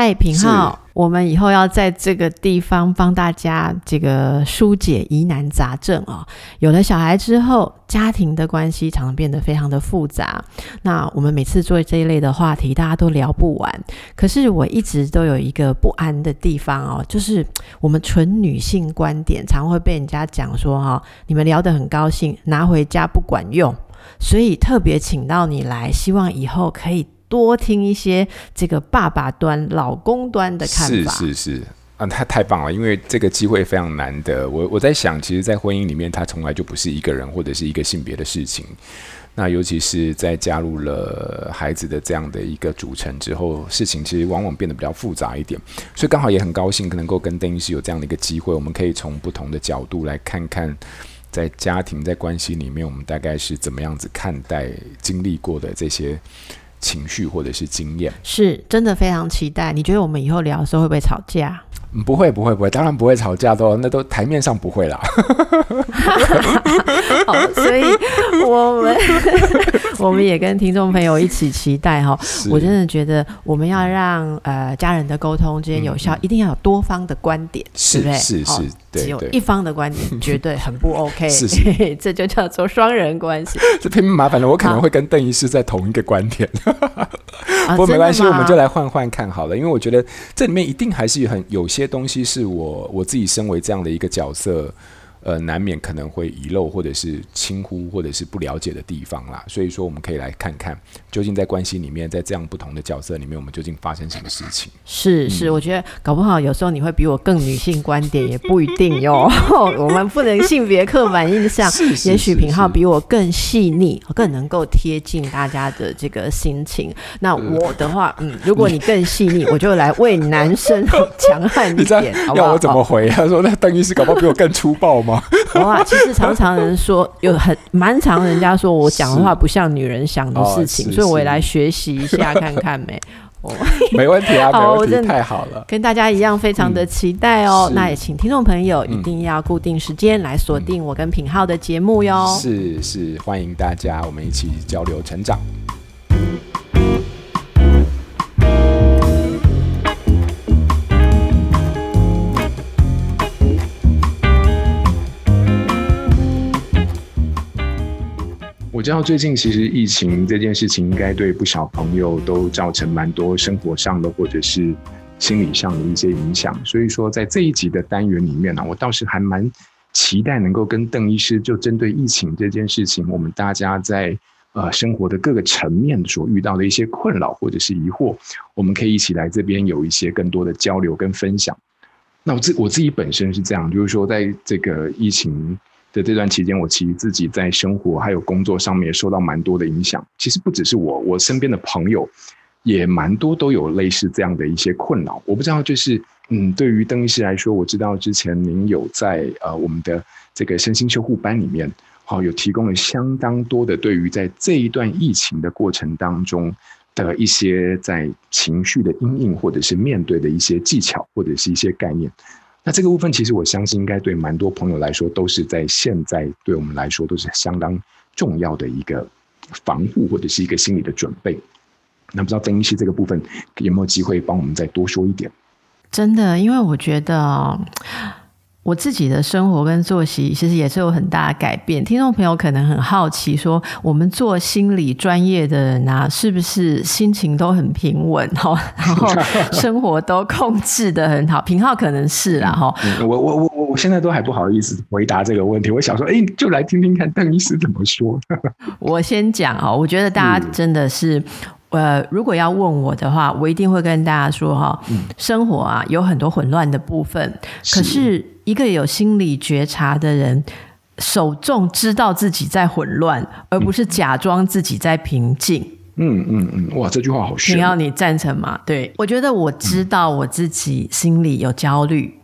嗨，品浩，我们以后要在这个地方帮大家这个疏解疑难杂症啊、哦。有了小孩之后，家庭的关系常常变得非常的复杂。那我们每次做这一类的话题，大家都聊不完。可是我一直都有一个不安的地方哦，就是我们纯女性观点，常会被人家讲说哈、哦，你们聊得很高兴，拿回家不管用。所以特别请到你来，希望以后可以。多听一些这个爸爸端、老公端的看法。是是是，啊，太太棒了，因为这个机会非常难得。我我在想，其实，在婚姻里面，它从来就不是一个人或者是一个性别的事情。那尤其是在加入了孩子的这样的一个组成之后，事情其实往往变得比较复杂一点。所以刚好也很高兴，能够跟邓医师有这样的一个机会，我们可以从不同的角度来看看，在家庭在关系里面，我们大概是怎么样子看待经历过的这些。情绪或者是经验，是真的非常期待。你觉得我们以后聊的时候会不会吵架？不会，不会，不会，当然不会吵架的，那都台面上不会啦。好，所以我们 我们也跟听众朋友一起期待哈。我真的觉得我们要让呃家人的沟通之间有效，嗯，一定要有多方的观点，是是？是是，对，只有一方的观点 绝对很不 OK，是，是这就叫做双人关系。这偏麻烦了，我可能会跟邓医师在同一个观点。不过没关系，我们就来换换看好了，因为我觉得这里面一定还是很有些东西是我我自己身为这样的一个角色。呃，难免可能会遗漏，或者是轻忽，或者是不了解的地方啦。所以说，我们可以来看看，究竟在关系里面，在这样不同的角色里面，我们究竟发生什么事情？是是，我觉得搞不好有时候你会比我更女性观点，也不一定哟。我们不能性别刻板印象，也许品浩比我更细腻，更能够贴近大家的这个心情。那我的话，嗯，如果你更细腻，我就来为男生强悍一点，好不好？要我怎么回？他说：“那邓医师搞不好比我更粗暴吗？” 哇，其实常常人说有很蛮常人家说我讲的话不像女人想的事情，所以我也来学习一下看看没。哦，没问题啊，好，没问题，太好了，跟大家一样非常的期待哦。嗯、那也请听众朋友一定要固定时间来锁定我跟品浩的节目哟。是是，欢迎大家，我们一起交流成长。我知道最近其实疫情这件事情应该对不少朋友都造成蛮多生活上的或者是心理上的一些影响，所以说在这一集的单元里面呢，我倒是还蛮期待能够跟邓医师就针对疫情这件事情，我们大家在呃生活的各个层面所遇到的一些困扰或者是疑惑，我们可以一起来这边有一些更多的交流跟分享。那我自我自己本身是这样，就是说在这个疫情。的这段期间，我其实自己在生活还有工作上面受到蛮多的影响。其实不只是我，我身边的朋友也蛮多都有类似这样的一些困扰。我不知道，就是嗯，对于邓医师来说，我知道之前您有在呃我们的这个身心修护班里面，好、有提供了相当多的对于在这一段疫情的过程当中的一些在情绪的因应或者是面对的一些技巧或者是一些概念。那这个部分，其实我相信应该对蛮多朋友来说，都是在现在对我们来说都是相当重要的一个防护或者是一个心理的准备。那不知道邓医师这个部分有没有机会帮我们再多说一点？真的，因为我觉得。我自己的生活跟作息其实也是有很大的改变。听众朋友可能很好奇，说我们做心理专业的人啊，是不是心情都很平稳哈？然后生活都控制的很好？平浩可能是啦哈、嗯。我我我我我现在都还不好意思回答这个问题。我想说，哎，就来听听看邓医师怎么说。我先讲啊，我觉得大家真的是。呃，如果要问我的话，我一定会跟大家说哈，嗯，生活啊有很多混乱的部分，可是一个有心理觉察的人，首重知道自己在混乱，而不是假装自己在平静。嗯嗯嗯，哇，这句话好玄。你要你赞成吗？对，我觉得我知道我自己心里有焦虑。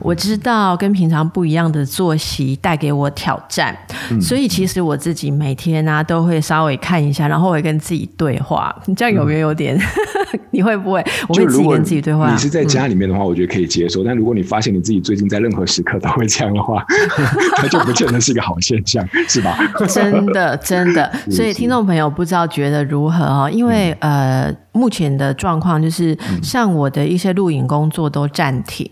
我知道跟平常不一样的作息带给我挑战，嗯、所以其实我自己每天啊都会稍微看一下，然后我会跟自己对话。你 这样有没有有点？嗯、你会不会？我会自己跟自己对话。你是在家里面的话，我觉得可以接受。嗯、但如果你发现你自己最近在任何时刻都会这样的话，那就不见得是一个好现象，是吧？真的，真的。所以听众朋友不知道觉得如何哦？因为、嗯、呃。目前的状况就是，像我的一些录影工作都暂停，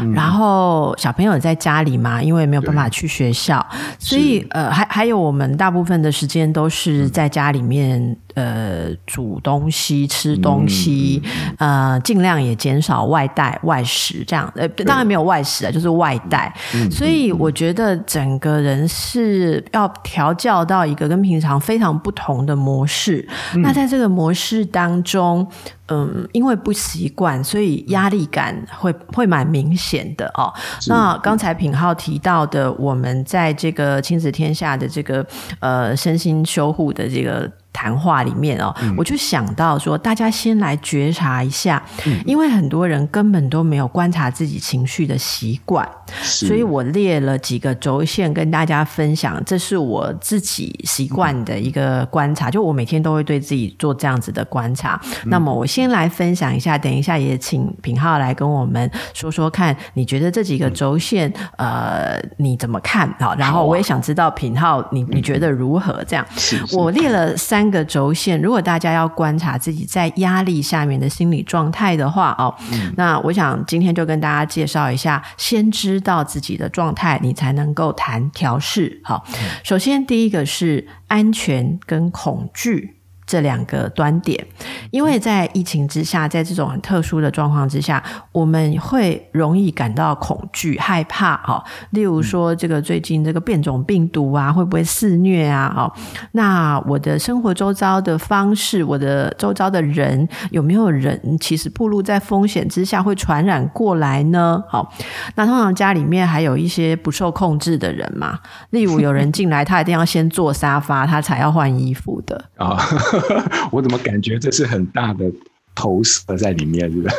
嗯，然后小朋友在家里嘛，因为没有办法去学校，所以呃，还还有我们大部分的时间都是在家里面。呃，煮东西、吃东西，呃，尽量也减少外带、外食这样。呃，当然没有外食啊，就是外带。嗯、所以我觉得整个人是要调教到一个跟平常非常不同的模式。嗯、那在这个模式当中，嗯，因为不习惯，所以压力感会会蛮明显的哦。那刚才品浩提到的，我们在这个亲子天下的这个呃身心修护的这个。谈话里面哦，嗯、我就想到说，大家先来觉察一下，嗯、因为很多人根本都没有观察自己情绪的习惯，所以我列了几个轴线跟大家分享，这是我自己习惯的一个观察，嗯、就我每天都会对自己做这样子的观察。嗯、那么我先来分享一下，等一下也请品浩来跟我们说说看，你觉得这几个轴线，嗯、呃，你怎么看？好，然后我也想知道品浩，你你觉得如何？这样，我列了三。三个轴线，如果大家要观察自己在压力下面的心理状态的话，哦，嗯、那我想今天就跟大家介绍一下，先知道自己的状态，你才能够谈调试。好，嗯、首先第一个是安全跟恐惧。这两个端点，因为在疫情之下，在这种很特殊的状况之下，我们会容易感到恐惧、害怕。哈，例如说，这个最近这个变种病毒啊，会不会肆虐啊？哦，那我的生活周遭的方式，我的周遭的人，有没有人其实暴露在风险之下会传染过来呢？好，那通常家里面还有一些不受控制的人嘛，例如有人进来，他一定要先坐沙发，他才要换衣服的啊。我怎么感觉这是很大的？投射在里面，是不是？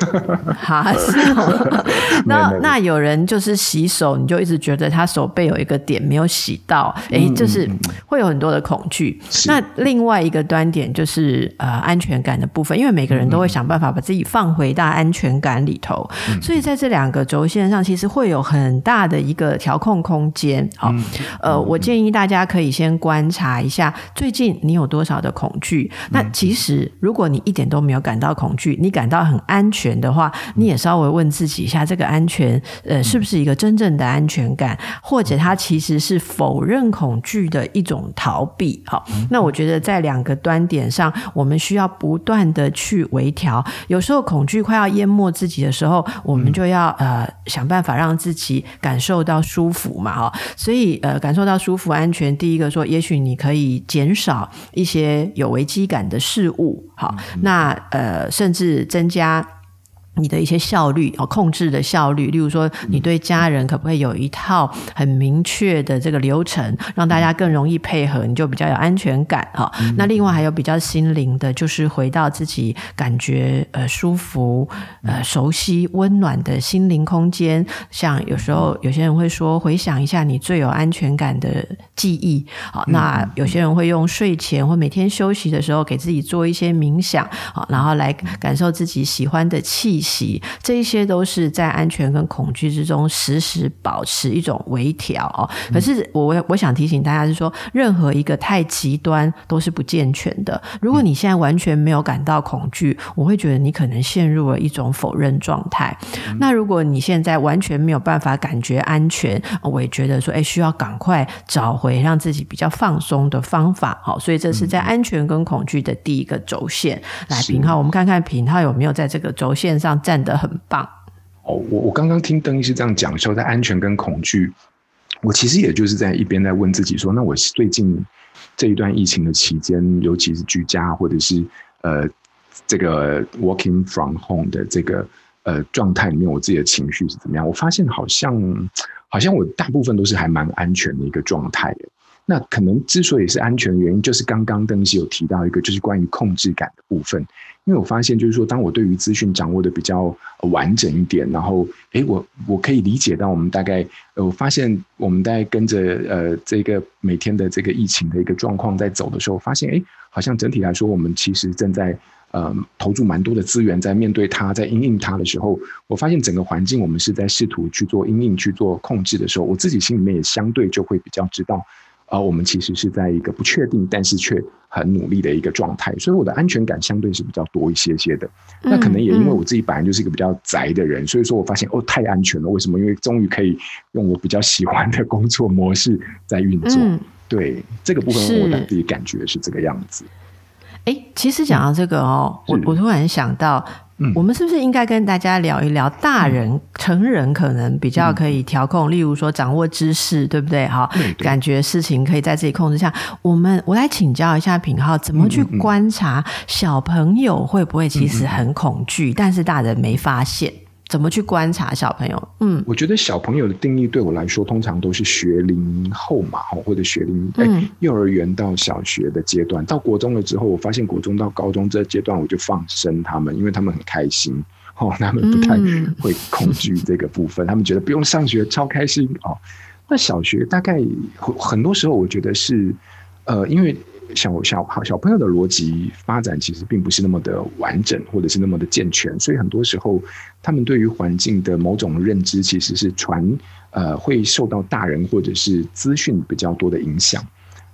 好，是吗？那那有人就是洗手，你就一直觉得他手背有一个点没有洗到，哎、嗯，就是会有很多的恐惧。是那另外一个端点就是呃安全感的部分，因为每个人都会想办法把自己放回到安全感里头，嗯、所以在这两个轴线上，其实会有很大的一个调控空间。好，嗯、呃，我建议大家可以先观察一下最近你有多少的恐惧。嗯、那其实如果你一点都没有感到恐惧，恐惧，你感到很安全的话，你也稍微问自己一下，这个安全，呃，是不是一个真正的安全感，或者它其实是否认恐惧的一种逃避？好，那我觉得在两个端点上，我们需要不断的去微调。有时候恐惧快要淹没自己的时候，我们就要呃想办法让自己感受到舒服嘛，哈。所以呃，感受到舒服、安全，第一个说，也许你可以减少一些有危机感的事物。好，那呃。甚至增加。你的一些效率哦，控制的效率，例如说，你对家人可不可以有一套很明确的这个流程，让大家更容易配合，你就比较有安全感哈。嗯、那另外还有比较心灵的，就是回到自己感觉呃舒服、呃熟悉、温暖的心灵空间。像有时候有些人会说，回想一下你最有安全感的记忆。好，那有些人会用睡前或每天休息的时候，给自己做一些冥想，好，然后来感受自己喜欢的气。这一些都是在安全跟恐惧之中时时保持一种微调哦。可是我我想提醒大家是说，任何一个太极端都是不健全的。如果你现在完全没有感到恐惧，我会觉得你可能陷入了一种否认状态。那如果你现在完全没有办法感觉安全，我也觉得说，哎，需要赶快找回让自己比较放松的方法。好，所以这是在安全跟恐惧的第一个轴线。来，品皓，我们看看品皓有没有在这个轴线上。站得很棒哦！我我刚刚听邓医师这样讲说，在安全跟恐惧，我其实也就是在一边在问自己说，那我最近这一段疫情的期间，尤其是居家或者是呃这个 working from home 的这个呃状态里面，我自己的情绪是怎么样？我发现好像好像我大部分都是还蛮安全的一个状态。那可能之所以是安全原因，就是刚刚邓医师有提到一个，就是关于控制感的部分。因为我发现，就是说，当我对于资讯掌握的比较完整一点，然后，诶，我我可以理解到，我们大概，呃，我发现我们在跟着呃这个每天的这个疫情的一个状况在走的时候，发现，诶，好像整体来说，我们其实正在呃投注蛮多的资源在面对它，在因应它的时候，我发现整个环境我们是在试图去做因应、去做控制的时候，我自己心里面也相对就会比较知道。啊，我们其实是在一个不确定，但是却很努力的一个状态，所以我的安全感相对是比较多一些些的。那可能也因为我自己本来就是一个比较宅的人，所以说我发现哦，太安全了。为什么？因为终于可以用我比较喜欢的工作模式在运作。对，这个部分，我自己感觉是这个样子。哎，其实讲到这个哦，我我突然想到。嗯、我们是不是应该跟大家聊一聊大人、嗯、成人可能比较可以调控，嗯、例如说掌握知识，对不对？哈，感觉事情可以在自己控制下。我们我来请教一下品浩，怎么去观察小朋友会不会其实很恐惧，但是大人没发现？怎么去观察小朋友？嗯，我觉得小朋友的定义对我来说，通常都是学龄后嘛，或者学龄哎，幼儿园到小学的阶段，到国中了之后，我发现国中到高中这阶段，我就放生他们，因为他们很开心哦，他们不太会恐惧这个部分，嗯、他们觉得不用上学超开心哦。那小学大概很多时候，我觉得是呃，因为。小小好小朋友的逻辑发展其实并不是那么的完整，或者是那么的健全，所以很多时候他们对于环境的某种认知其实是传呃会受到大人或者是资讯比较多的影响。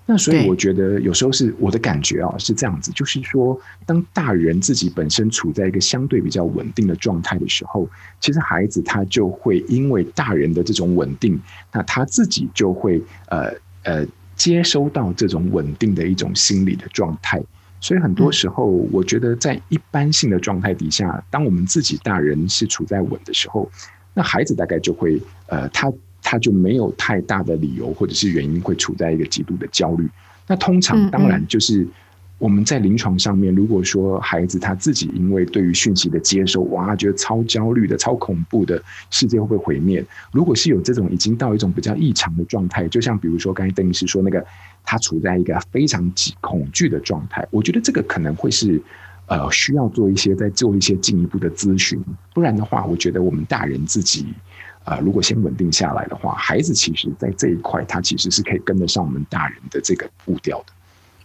那所以我觉得有时候是我的感觉啊是这样子，就是说当大人自己本身处在一个相对比较稳定的状态的时候，其实孩子他就会因为大人的这种稳定，那他自己就会呃呃。接收到这种稳定的一种心理的状态，所以很多时候，我觉得在一般性的状态底下，当我们自己大人是处在稳的时候，那孩子大概就会，呃，他他就没有太大的理由或者是原因会处在一个极度的焦虑。那通常当然就是。我们在临床上面，如果说孩子他自己因为对于讯息的接收，哇，觉得超焦虑的、超恐怖的，世界会不会毁灭？如果是有这种已经到一种比较异常的状态，就像比如说刚才邓医师说那个，他处在一个非常恐惧的状态，我觉得这个可能会是呃需要做一些再做一些进一步的咨询，不然的话，我觉得我们大人自己啊、呃，如果先稳定下来的话，孩子其实在这一块他其实是可以跟得上我们大人的这个步调的。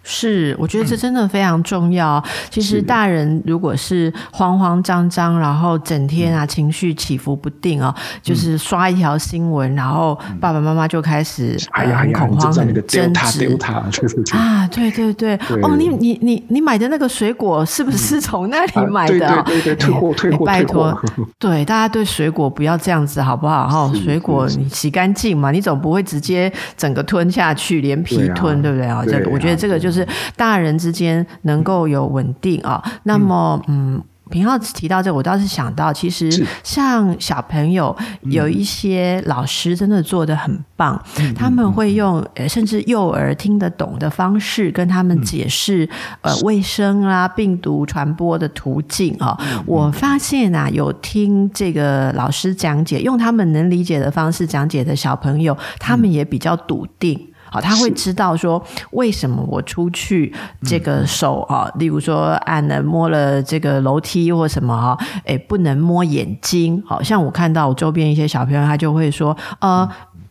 是，我觉得这真的非常重要。嗯、其实大人如果是慌慌张张，然后整天啊情绪起伏不定哦，嗯、就是刷一条新闻，然后爸爸妈妈就开始、嗯呃、很恐慌、很争执。啊，对对对，对。哦，你你你你买的那个水果是不是从那里买的？啊、对对对，退货退货，拜托，对大家对水果不要这样子好不好？哈，水果你洗干净嘛，你总不会直接整个吞下去，连皮吞，对不对？啊？这个我觉得这个就是。是大人之间能够有稳定啊，那么嗯，平浩提到这个，我倒是想到，其实像小朋友有一些老师真的做的很棒，他们会用甚至幼儿听得懂的方式跟他们解释呃卫生啊、病毒传播的途径啊。我发现啊，有听这个老师讲解，用他们能理解的方式讲解的小朋友，他们也比较笃定。好，他会知道说为什么我出去这个手啊，例如说按了摸了这个楼梯或什么哈，哎，不能摸眼睛。好像我看到我周边一些小朋友，他就会说，呃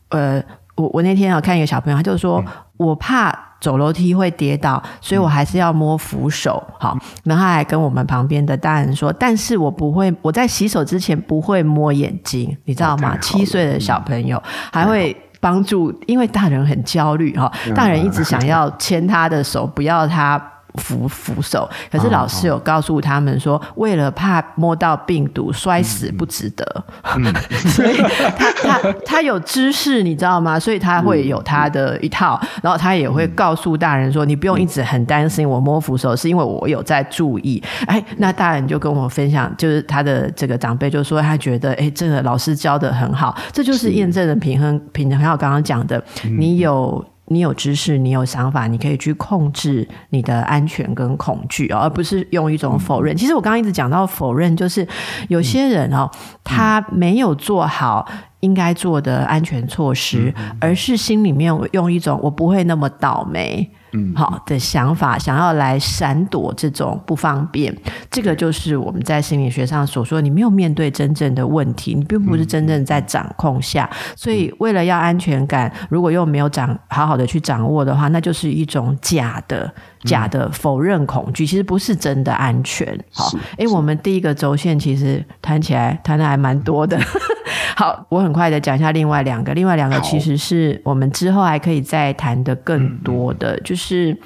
呃，我我那天啊看一个小朋友，他就说我怕走楼梯会跌倒，所以我还是要摸扶手。好，然后他还跟我们旁边的大人说，但是我不会，我在洗手之前不会摸眼睛，你知道吗？七岁的小朋友还会。帮助，因为大人很焦虑哈，大人一直想要牵他的手，不要他。扶扶手，可是老师有告诉他们说，为了怕摸到病毒摔死不值得，所以他他他有知识，你知道吗？所以他会有他的一套，然后他也会告诉大人说，你不用一直很担心我摸扶手，是因为我有在注意。哎，那大人就跟我分享，就是他的这个长辈就说，他觉得哎，这个老师教的很好，这就是验证的平衡平衡。还有刚刚讲的，你有。你有知识，你有想法，你可以去控制你的安全跟恐惧，而不是用一种否认。其实我刚刚一直讲到否认，就是有些人哦，他没有做好应该做的安全措施，而是心里面用一种我不会那么倒霉。嗯，好的想法，想要来闪躲这种不方便，这个就是我们在心理学上所说，你没有面对真正的问题，你并不是真正在掌控下，所以为了要安全感，如果又没有掌好好的去掌握的话，那就是一种假的假的否认恐惧，其实不是真的安全。好，哎，我们第一个轴线其实谈起来谈的还蛮多的。好，我很快的讲一下另外两个，另外两个其实是我们之后还可以再谈的更多的，就是。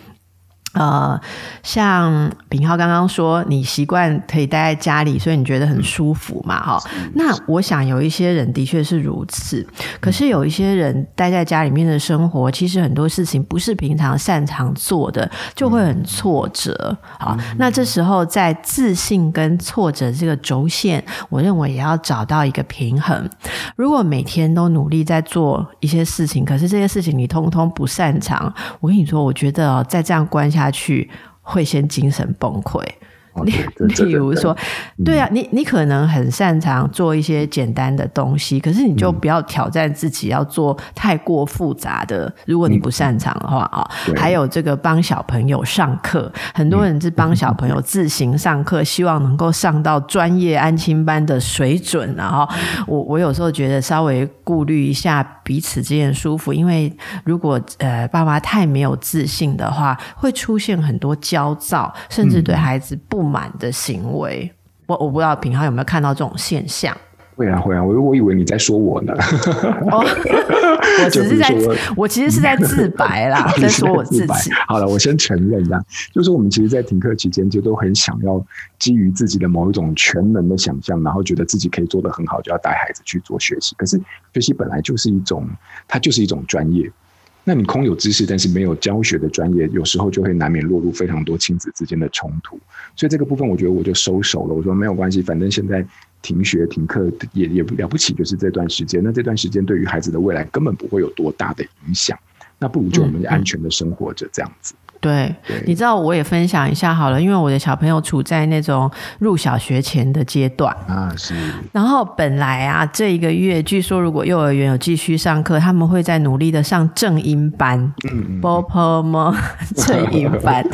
呃，像炳浩刚刚说，你习惯可以待在家里，所以你觉得很舒服嘛？哈、嗯，那我想有一些人的确是如此，可是有一些人待在家里面的生活，其实很多事情不是平常擅长做的，就会很挫折。好，那这时候在自信跟挫折这个轴线，我认为也要找到一个平衡。如果每天都努力在做一些事情，可是这些事情你通通不擅长，我跟你说，我觉得哦，在这样关下。下去会先精神崩溃。例 例如说，对啊，你你可能很擅长做一些简单的东西，可是你就不要挑战自己要做太过复杂的。如果你不擅长的话啊，还有这个帮小朋友上课，很多人是帮小朋友自行上课，希望能够上到专业安亲班的水准。然后我我有时候觉得稍微顾虑一下彼此之间舒服，因为如果呃爸妈太没有自信的话，会出现很多焦躁，甚至对孩子不。满的行为，我我不知道平浩有没有看到这种现象？会啊会啊，我我以为你在说我呢。哦，我只是在，我其实是在自白啦，在说我自己。好了，我先承认一下，就是我们其实，在停课期间，就都很想要基于自己的某一种全能的想象，然后觉得自己可以做得很好，就要带孩子去做学习。可是学习本来就是一种，它就是一种专业。那你空有知识，但是没有教学的专业，有时候就会难免落入非常多亲子之间的冲突。所以这个部分，我觉得我就收手了。我说没有关系，反正现在停学停课也也了不起，就是这段时间。那这段时间对于孩子的未来根本不会有多大的影响。那不如就我们安全的生活着这样子。嗯嗯对，对，你知道我也分享一下好了，因为我的小朋友处在那种入小学前的阶段啊，是。然后本来啊，这一个月据说如果幼儿园有继续上课，他们会在努力的上正音班，嗯波波么正音班。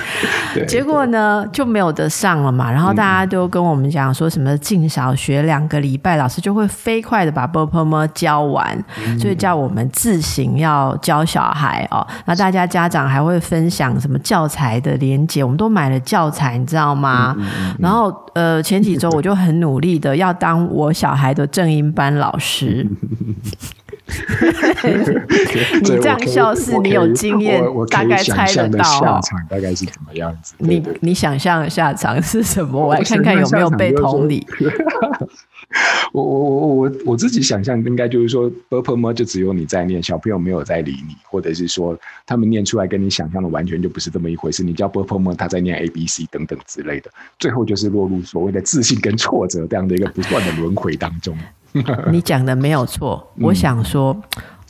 结果呢就没有得上了嘛。然后大家都跟我们讲说什么进小学两个礼拜，老师就会飞快的把波波么教完，所以叫我们自行要教小孩哦。那大家家长还会分享什么？教材的连接，我们都买了教材，你知道吗？嗯嗯嗯、然后，呃，前几周我就很努力的要当我小孩的正音班老师。你这样笑是你有经验，大概猜得到下场大概是怎么样子？你你想象的下场是什么？我来看看有没有被同理。我我我我我自己想象应该就是说，purple 吗？就只有你在念，小朋友没有在理你，或者是说他们念出来跟你想象的完全就不是这么一回事。你叫 purple 吗？他在念 a b c 等等之类的，最后就是落入所谓的自信跟挫折这样的一个不断的轮回当中。你讲的没有错，我想说。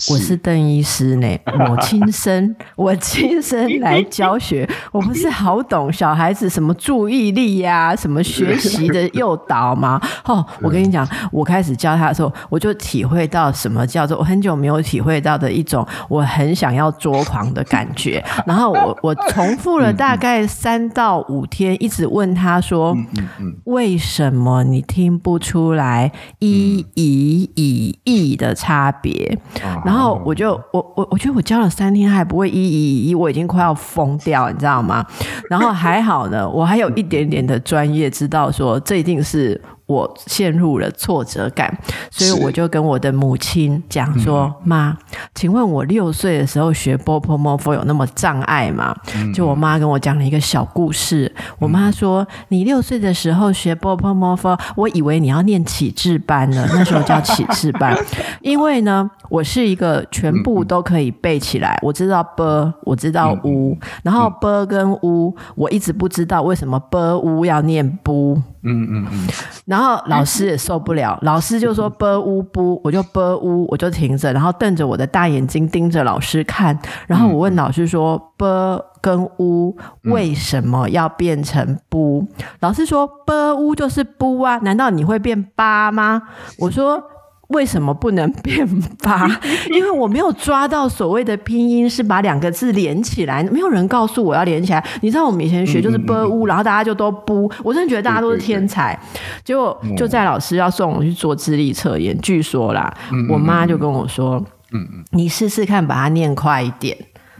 我是邓医师呢，我亲身 我亲身来教学，我不是好懂小孩子什么注意力呀、啊，什么学习的诱导吗？哦，我跟你讲，我开始教他的时候，我就体会到什么叫做我很久没有体会到的一种我很想要捉狂的感觉。然后我我重复了大概三到五天，一直问他说：“为什么你听不出来一、以、以、意的差别？”然后我就我我我觉得我教了三天还不会一一一，我已经快要疯掉，你知道吗？然后还好呢，我还有一点点的专业，知道说这一定是。我陷入了挫折感，所以我就跟我的母亲讲说：“妈，请问我六岁的时候学 BOPOMOFO 有那么障碍吗？”就我妈跟我讲了一个小故事。我妈说：“你六岁的时候学 BOPOMOFO，我以为你要念启智班呢，那时候叫启智班，因为呢，我是一个全部都可以背起来，我知道 B，我知道 U，然后 B 跟 U，我一直不知道为什么 B U 要念不，嗯嗯嗯。”然后老师也受不了，老师就说 “b u b”，我就 “b u”，我就停着，然后瞪着我的大眼睛盯着老师看。然后我问老师说 “b” 跟 “u” 为什么要变成 “bu”？老师说 “b u” 就是 “bu” 啊，难道你会变八吗？我说。为什么不能变八？因为我没有抓到所谓的拼音是把两个字连起来，没有人告诉我要连起来。你知道我们以前学就是 b u，然后大家就都不，我真的觉得大家都是天才。结果就在老师要送我去做智力测验，据说啦，我妈就跟我说：“你试试看把它念快一点，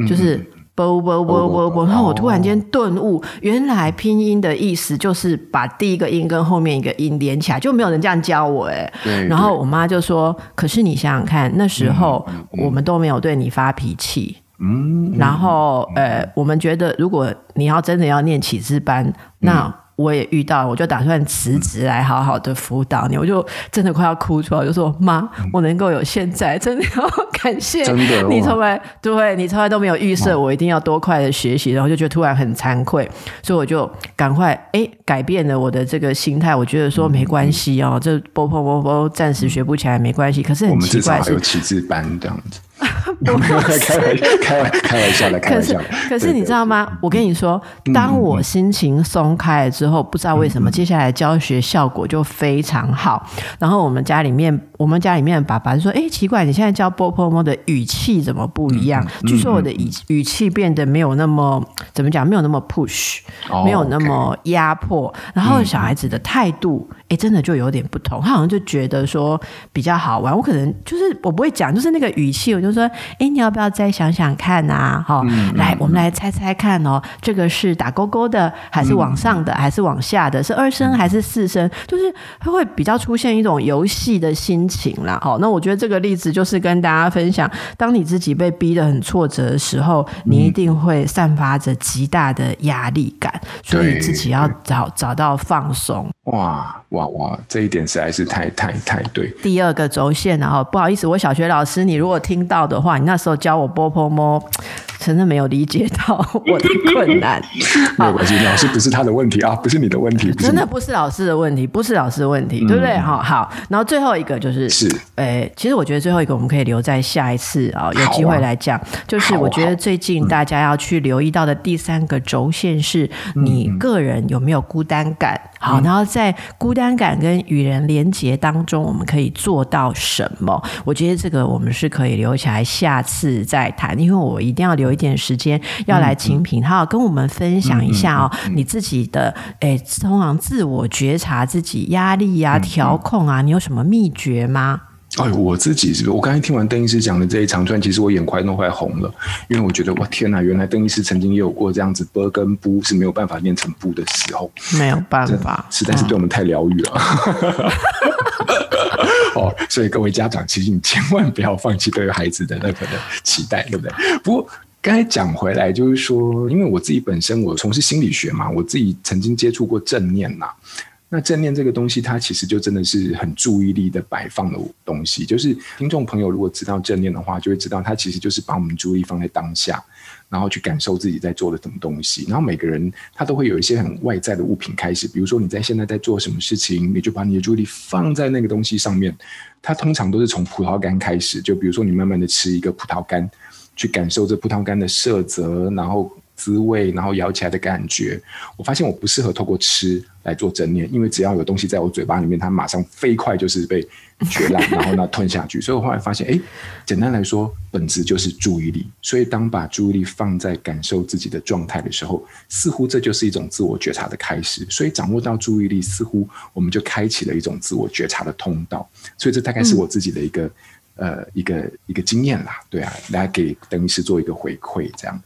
就是。”啵啵啵啵啵，然后我突然间顿悟，原来拼音的意思就是把第一个音跟后面一个音连起来，就没有人这样教我哎。然后我妈就说：“可是你想想看，那时候我们都没有对你发脾气。”嗯。然后呃，我们觉得如果你要真的要念启智班，那。我也遇到，我就打算辞职来好好的辅导你。我就真的快要哭出来，我就说妈，我能够有现在，真的要感谢你从来对你从来都没有预设我一定要多快的学习，然后就觉得突然很惭愧，所以我就赶快哎改变了我的这个心态。我觉得说没关系哦，这波波波波暂时学不起来没关系。可是很奇怪是，我们至少还有启智班这样子。开玩笑，开玩开玩笑的，开玩笑的。可是你知道吗？我跟你说，当我心情松开了之后，不知道为什么，接下来教学效果就非常好。然后我们家里面，我们家里面的爸爸就说：“哎，奇怪，你现在教波波摸的语气怎么不一样？据说我的语语气变得没有那么怎么讲，没有那么 push，没有那么压迫。然后小孩子的态度，哎，真的就有点不同。他好像就觉得说比较好玩。我可能就是我不会讲，就是那个语气，我就。说，哎，你要不要再想想看啊？好，嗯、来，我们来猜猜看哦，这个是打勾勾的，还是往上的，还是往下的？是二声还是四声？就是它会比较出现一种游戏的心情啦。好，那我觉得这个例子就是跟大家分享，当你自己被逼得很挫折的时候，你一定会散发着极大的压力感，所以自己要找找到放松。哇哇哇！这一点实在是太太太对。第二个轴线，然后不好意思，我小学老师，你如果听到的话，你那时候教我波波摸，真的没有理解到我的困难。没有关系，老师不是他的问题啊，不是你的问题，真的不是老师的问题，不是老师的问题，对不对？好好，然后最后一个就是是，诶，其实我觉得最后一个我们可以留在下一次啊，有机会来讲。就是我觉得最近大家要去留意到的第三个轴线是你个人有没有孤单感。好，然后在孤单感跟与人连结当中，我们可以做到什么？我觉得这个我们是可以留起来下次再谈，因为我一定要留一点时间要来请品皓跟我们分享一下哦，你自己的诶，通常自我觉察自己压力呀、啊、调控啊，你有什么秘诀吗？哎，我自己是不是？我刚才听完邓医师讲的这一长串，其实我眼眶都快红了，因为我觉得哇天哪，原来邓医师曾经也有过这样子波跟 “bu” 是没有办法念成 “bu” 的时候，没有办法，实在是对我们太疗愈了。哦，所以各位家长，其实你千万不要放弃对孩子的那个的期待，对不对？不过刚才讲回来，就是说，因为我自己本身我从事心理学嘛，我自己曾经接触过正念呐。那正念这个东西，它其实就真的是很注意力的摆放的东西。就是听众朋友如果知道正念的话，就会知道它其实就是把我们注意力放在当下，然后去感受自己在做的什么东西。然后每个人他都会有一些很外在的物品开始，比如说你在现在在做什么事情，你就把你的注意力放在那个东西上面。它通常都是从葡萄干开始，就比如说你慢慢的吃一个葡萄干，去感受这葡萄干的色泽，然后。滋味，然后咬起来的感觉，我发现我不适合透过吃来做正念，因为只要有东西在我嘴巴里面，它马上飞快就是被嚼烂，然后呢吞下去。所以我后来发现，哎，简单来说，本质就是注意力。所以当把注意力放在感受自己的状态的时候，似乎这就是一种自我觉察的开始。所以掌握到注意力，似乎我们就开启了一种自我觉察的通道。所以这大概是我自己的一个、呃一个一个经验啦，对啊，来给邓医师做一个回馈，这样。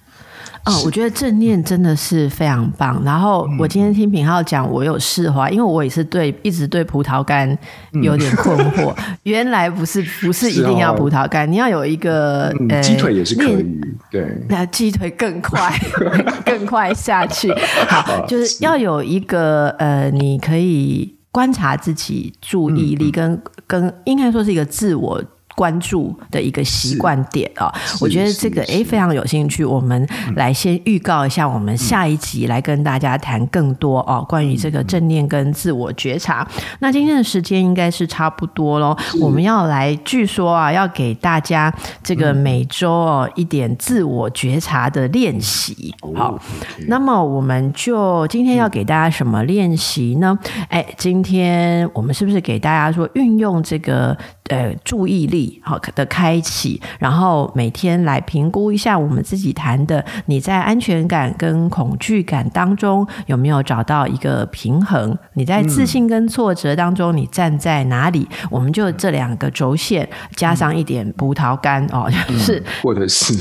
哦，我觉得正念真的是非常棒。然后我今天听品浩讲，我有释怀，因为我也是对一直对葡萄干有点困惑。原来不是不是一定要葡萄干，你要有一个呃鸡腿也是可以，对，那鸡腿更快 更快下去。好，就是要有一个呃，你可以观察自己注意力跟跟应该说是一个自我。关注的一个习惯点啊。我觉得这个诶非常有兴趣，我们来先预告一下，我们下一集来跟大家谈更多哦，关于这个正念跟自我觉察。那今天的时间应该是差不多喽，我们要来据说啊，要给大家这个每周哦一点自我觉察的练习。好，那么我们就今天要给大家什么练习呢？哎，今天我们是不是给大家说运用这个呃注意力好的开启，然后每天来评估一下我们自己谈的，你在安全感跟恐惧感当中有没有找到一个平衡？你在自信跟挫折当中你站在哪里？我们就这两个轴线加上一点葡萄干哦，就是或者是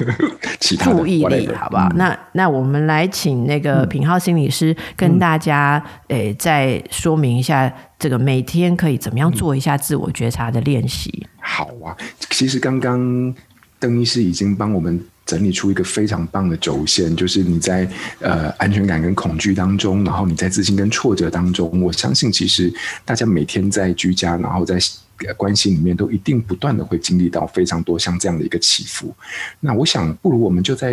其他注意力，好不好？那那我们来请那个品浩心理师跟大家诶再说明一下。这个每天可以怎么样做一下自我觉察的练习？嗯，好啊，其实刚刚邓医师已经帮我们整理出一个非常棒的轴线，就是你在呃安全感跟恐惧当中，然后你在自信跟挫折当中。我相信，其实大家每天在居家，然后在。关系里面都一定不断的会经历到非常多像这样的一个起伏。那我想，不如我们就在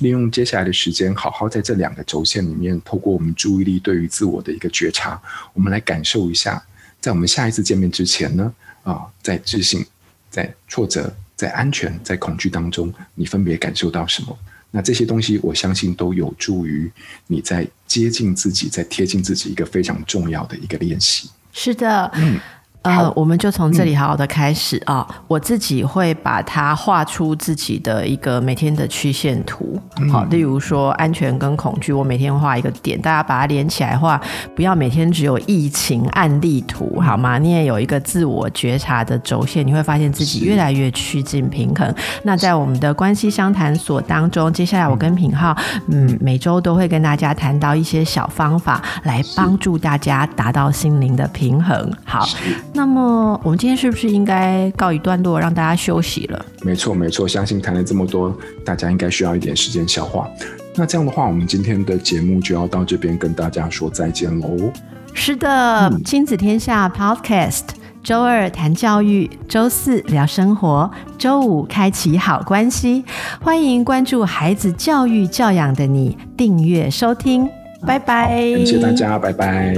利用接下来的时间，好好在这两个轴线里面，透过我们注意力对于自我的一个觉察，我们来感受一下，在我们下一次见面之前呢，啊，在自信、在挫折、在安全、在恐惧当中，你分别感受到什么？那这些东西，我相信都有助于你在接近自己、在贴近自己一个非常重要的一个练习。是的，嗯。呃，我们就从这里好好的开始啊、嗯！我自己会把它画出自己的一个每天的曲线图，好、嗯，例如说安全跟恐惧，我每天画一个点，大家把它连起来画，不要每天只有疫情案例图，好吗？你也有一个自我觉察的轴线，你会发现自己越来越趋近平衡。那在我们的关系相谈所当中，接下来我跟品浩，嗯，每周都会跟大家谈到一些小方法，来帮助大家达到心灵的平衡。好。那么我们今天是不是应该告一段落，让大家休息了？没错，没错。相信谈了这么多，大家应该需要一点时间消化。那这样的话，我们今天的节目就要到这边跟大家说再见喽。是的，亲子天下 Podcast，周二谈教育，周四聊生活，周五开启好关系。欢迎关注孩子教育教养的你，订阅收听。拜拜，感谢大家，拜拜。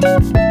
Thank you.